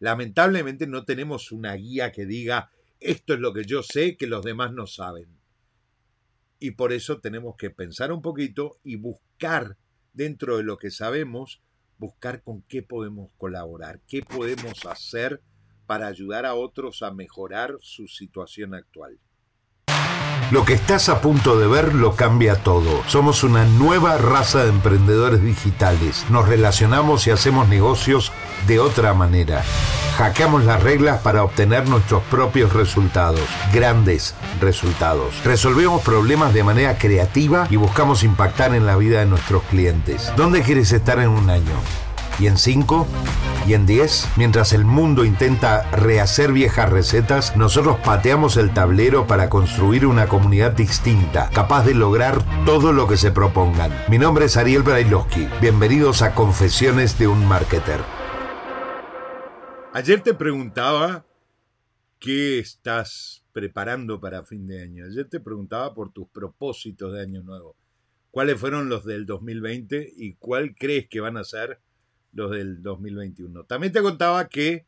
Lamentablemente no tenemos una guía que diga esto es lo que yo sé que los demás no saben. Y por eso tenemos que pensar un poquito y buscar dentro de lo que sabemos, buscar con qué podemos colaborar, qué podemos hacer para ayudar a otros a mejorar su situación actual. Lo que estás a punto de ver lo cambia todo. Somos una nueva raza de emprendedores digitales. Nos relacionamos y hacemos negocios de otra manera. Hackeamos las reglas para obtener nuestros propios resultados, grandes resultados. Resolvemos problemas de manera creativa y buscamos impactar en la vida de nuestros clientes. ¿Dónde quieres estar en un año? Y en 5 y en 10, mientras el mundo intenta rehacer viejas recetas, nosotros pateamos el tablero para construir una comunidad distinta, capaz de lograr todo lo que se propongan. Mi nombre es Ariel Brailovsky. Bienvenidos a Confesiones de un Marketer. Ayer te preguntaba qué estás preparando para fin de año. Ayer te preguntaba por tus propósitos de año nuevo. ¿Cuáles fueron los del 2020 y cuál crees que van a ser los del 2021. También te contaba que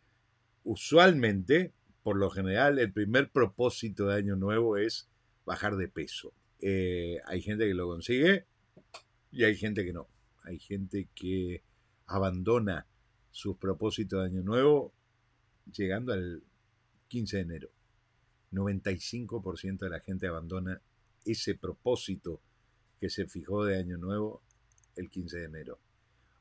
usualmente, por lo general, el primer propósito de año nuevo es bajar de peso. Eh, hay gente que lo consigue y hay gente que no. Hay gente que abandona sus propósitos de año nuevo llegando al 15 de enero. 95% de la gente abandona ese propósito que se fijó de año nuevo el 15 de enero.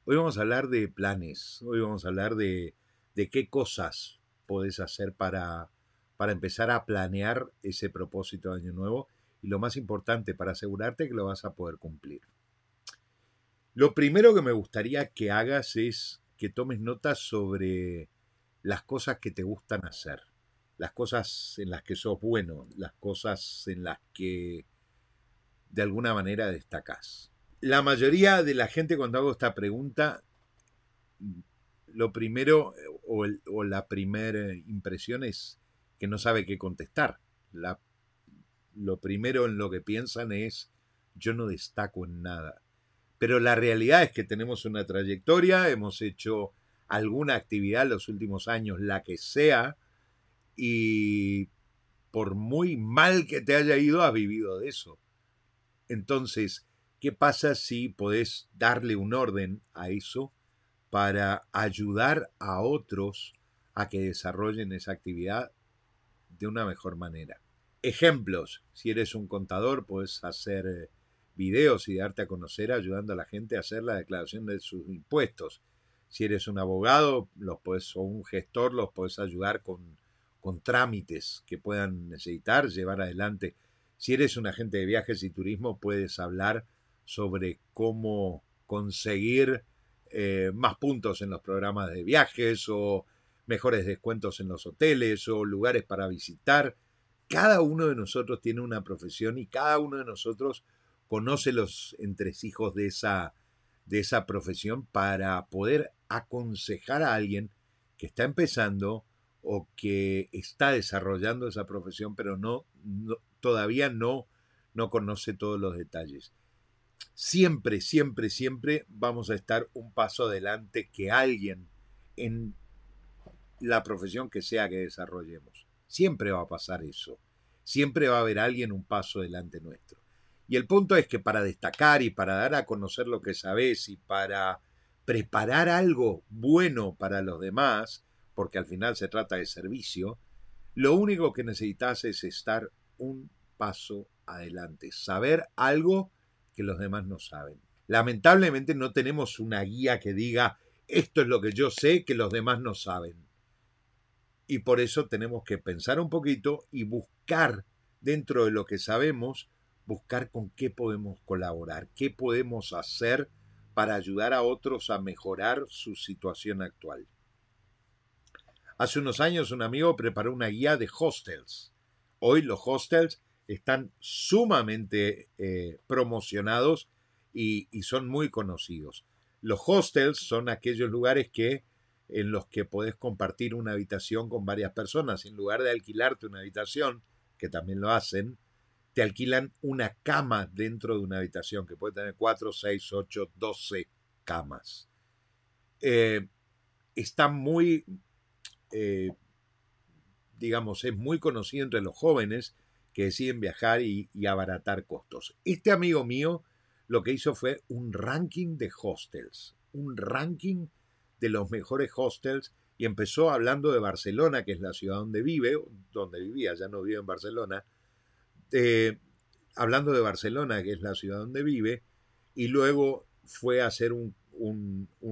Hoy vamos a hablar de planes, hoy vamos a hablar de, de qué cosas podés hacer para, para empezar a planear ese propósito de año nuevo y lo más importante, para asegurarte que lo vas a poder cumplir. Lo primero que me gustaría que hagas es que tomes notas sobre las cosas que te gustan hacer, las cosas en las que sos bueno, las cosas en las que de alguna manera destacás la mayoría de la gente cuando hago esta pregunta, lo primero o, la primera impresión es que no sabe qué contestar. Lo primero en lo que piensan es yo no destaco en nada. Pero la realidad es que tenemos una trayectoria, hemos hecho alguna actividad en los últimos años, la que sea, y por muy mal que te haya ido, has vivido de eso. Entonces, ¿Qué pasa si podés darle un orden a eso para ayudar a otros a que desarrollen esa actividad de una mejor manera? Ejemplos, si eres un contador, puedes hacer videos y darte a conocer ayudando a la gente a hacer la declaración de sus impuestos. Si eres un abogado los puedes, o un gestor, los puedes ayudar con, con trámites que puedan necesitar, llevar adelante. Si eres un agente de viajes y turismo, puedes hablar sobre cómo conseguir eh, más puntos en los programas de viajes o mejores descuentos en los hoteles o lugares para visitar. Cada uno de nosotros tiene una profesión y cada uno de nosotros conoce los entresijos de esa, de esa profesión para poder aconsejar a alguien que está empezando o que está desarrollando esa profesión, pero no, todavía no, no conoce todos los detalles siempre, siempre, siempre vamos a estar un paso adelante que alguien en la profesión que sea que desarrollemos. Siempre va a pasar eso. Siempre va a haber alguien un paso adelante nuestro. Y el punto es que para destacar y para dar a conocer lo que sabes y para preparar algo bueno para los demás, porque al final se trata de servicio, lo único que necesitas es estar un paso adelante, saber algo que los demás no saben. Lamentablemente no tenemos una guía que diga esto es lo que yo sé que los demás no saben. Y por eso tenemos que pensar un poquito y buscar dentro de lo que sabemos, buscar con qué podemos colaborar, qué podemos hacer para ayudar a otros a mejorar su situación actual. Hace unos años un amigo preparó una guía de hostels. Hoy los hostels están sumamente eh, promocionados y, son muy conocidos. Los hostels son aquellos lugares que en los que podés compartir una habitación con varias personas. En lugar de alquilarte una habitación, que también lo hacen, te alquilan una cama dentro de una habitación que puede tener 4, 6, 8, 12 camas. Eh, está muy, eh, digamos, es muy conocido entre los jóvenes que deciden viajar y, abaratar costos. Este amigo mío lo que hizo fue un ranking de hostels, un ranking de los mejores hostels y empezó hablando de Barcelona, que es la ciudad donde vive, donde vivía, ya no vive en Barcelona, eh, hablando de Barcelona, que es la ciudad donde vive, y luego fue a hacer un,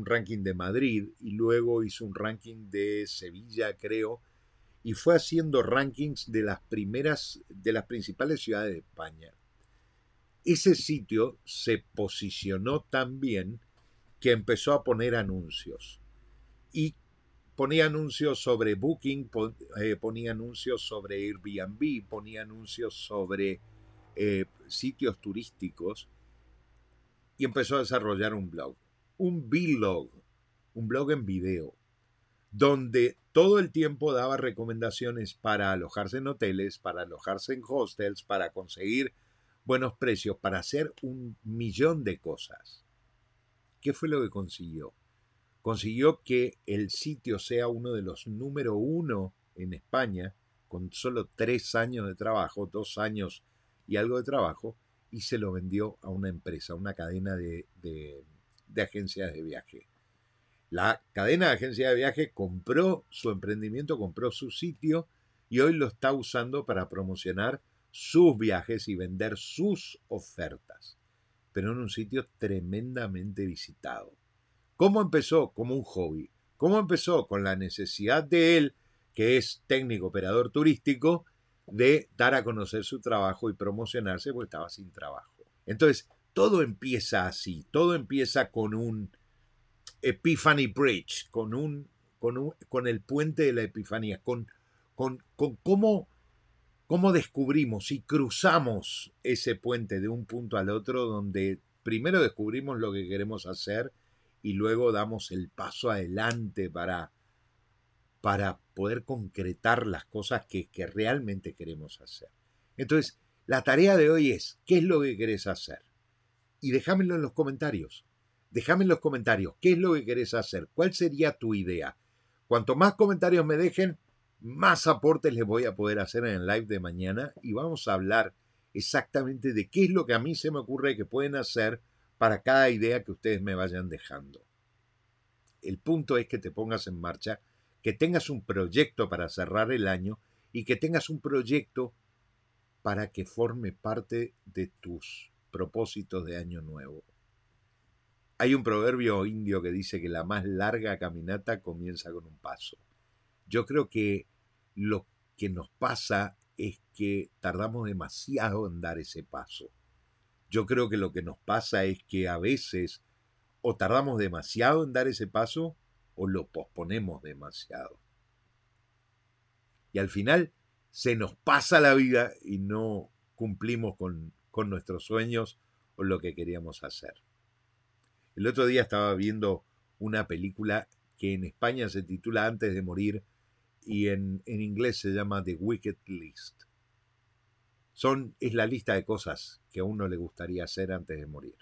ranking de Madrid, y luego hizo un ranking de Sevilla, creo, y fue haciendo rankings de las primeras, de las principales ciudades de España. Ese sitio se posicionó tan bien que empezó a poner anuncios. Y ponía anuncios sobre Booking, eh, ponía anuncios sobre Airbnb, ponía anuncios sobre eh, sitios turísticos y empezó a desarrollar un blog, un vlog, un blog en video, donde todo el tiempo daba recomendaciones para alojarse en hoteles, para alojarse en hostels, para conseguir buenos precios, para hacer un millón de cosas. ¿Qué fue lo que consiguió? Consiguió que el sitio sea uno de los número uno en España, con solo tres años de trabajo, dos años y algo de trabajo, y se lo vendió a una empresa, una cadena de, de, agencias de viaje. La cadena de agencias de viaje compró su emprendimiento, compró su sitio y hoy lo está usando para promocionar sus viajes y vender sus ofertas pero en un sitio tremendamente visitado. ¿Cómo empezó? Como un hobby. ¿Cómo empezó? Con la necesidad de él, que es técnico operador turístico, de dar a conocer su trabajo y promocionarse porque estaba sin trabajo. Entonces, todo empieza así, todo empieza con un Epiphany Bridge, con, un, con, con el puente de la Epifanía, con, con, con cómo ¿Cómo descubrimos y cruzamos ese puente de un punto al otro donde primero descubrimos lo que queremos hacer y luego damos el paso adelante para, para poder concretar las cosas que, que realmente queremos hacer? Entonces, la tarea de hoy es, ¿qué es lo que querés hacer? Y déjamelo en los comentarios. Déjame en los comentarios, ¿qué es lo que querés hacer? ¿Cuál sería tu idea? Cuanto más comentarios me dejen, más aportes les voy a poder hacer en el live de mañana y vamos a hablar exactamente de qué es lo que a mí se me ocurre que pueden hacer para cada idea que ustedes me vayan dejando. El punto es que te pongas en marcha, que tengas un proyecto para cerrar el año y que tengas un proyecto para que forme parte de tus propósitos de año nuevo. Hay un proverbio indio que dice que la más larga caminata comienza con un paso. Yo creo que lo que nos pasa es que tardamos demasiado en dar ese paso. Yo creo que lo que nos pasa es que a veces o tardamos demasiado en dar ese paso o lo posponemos demasiado. Y al final se nos pasa la vida y no cumplimos con, con nuestros sueños o lo que queríamos hacer. El otro día estaba viendo una película que en España se titula Antes de morir y en, inglés se llama The Wicked List. Son, es la lista de cosas que a uno le gustaría hacer antes de morir.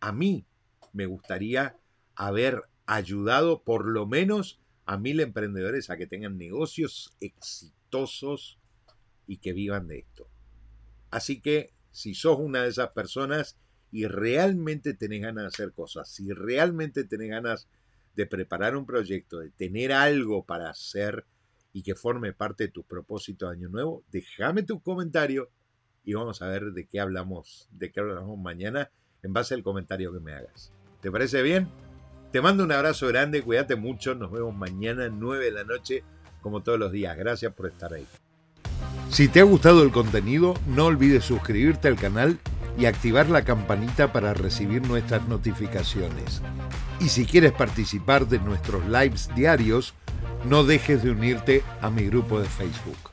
A mí me gustaría haber ayudado por lo menos a mil emprendedores a que tengan negocios exitosos y que vivan de esto. Así que si sos una de esas personas y realmente tenés ganas de hacer cosas, si realmente tenés ganas de preparar un proyecto, de tener algo para hacer y que forme parte de tu propósito de año nuevo, déjame tu comentario y vamos a ver de qué hablamos, de qué hablamos mañana en base al comentario que me hagas. ¿Te parece bien? Te mando un abrazo grande, cuídate mucho, nos vemos mañana 9 de la noche como todos los días. Gracias por estar ahí. Si te ha gustado el contenido, no olvides suscribirte al canal y activar la campanita para recibir nuestras notificaciones. Y si quieres participar de nuestros lives diarios, no dejes de unirte a mi grupo de Facebook.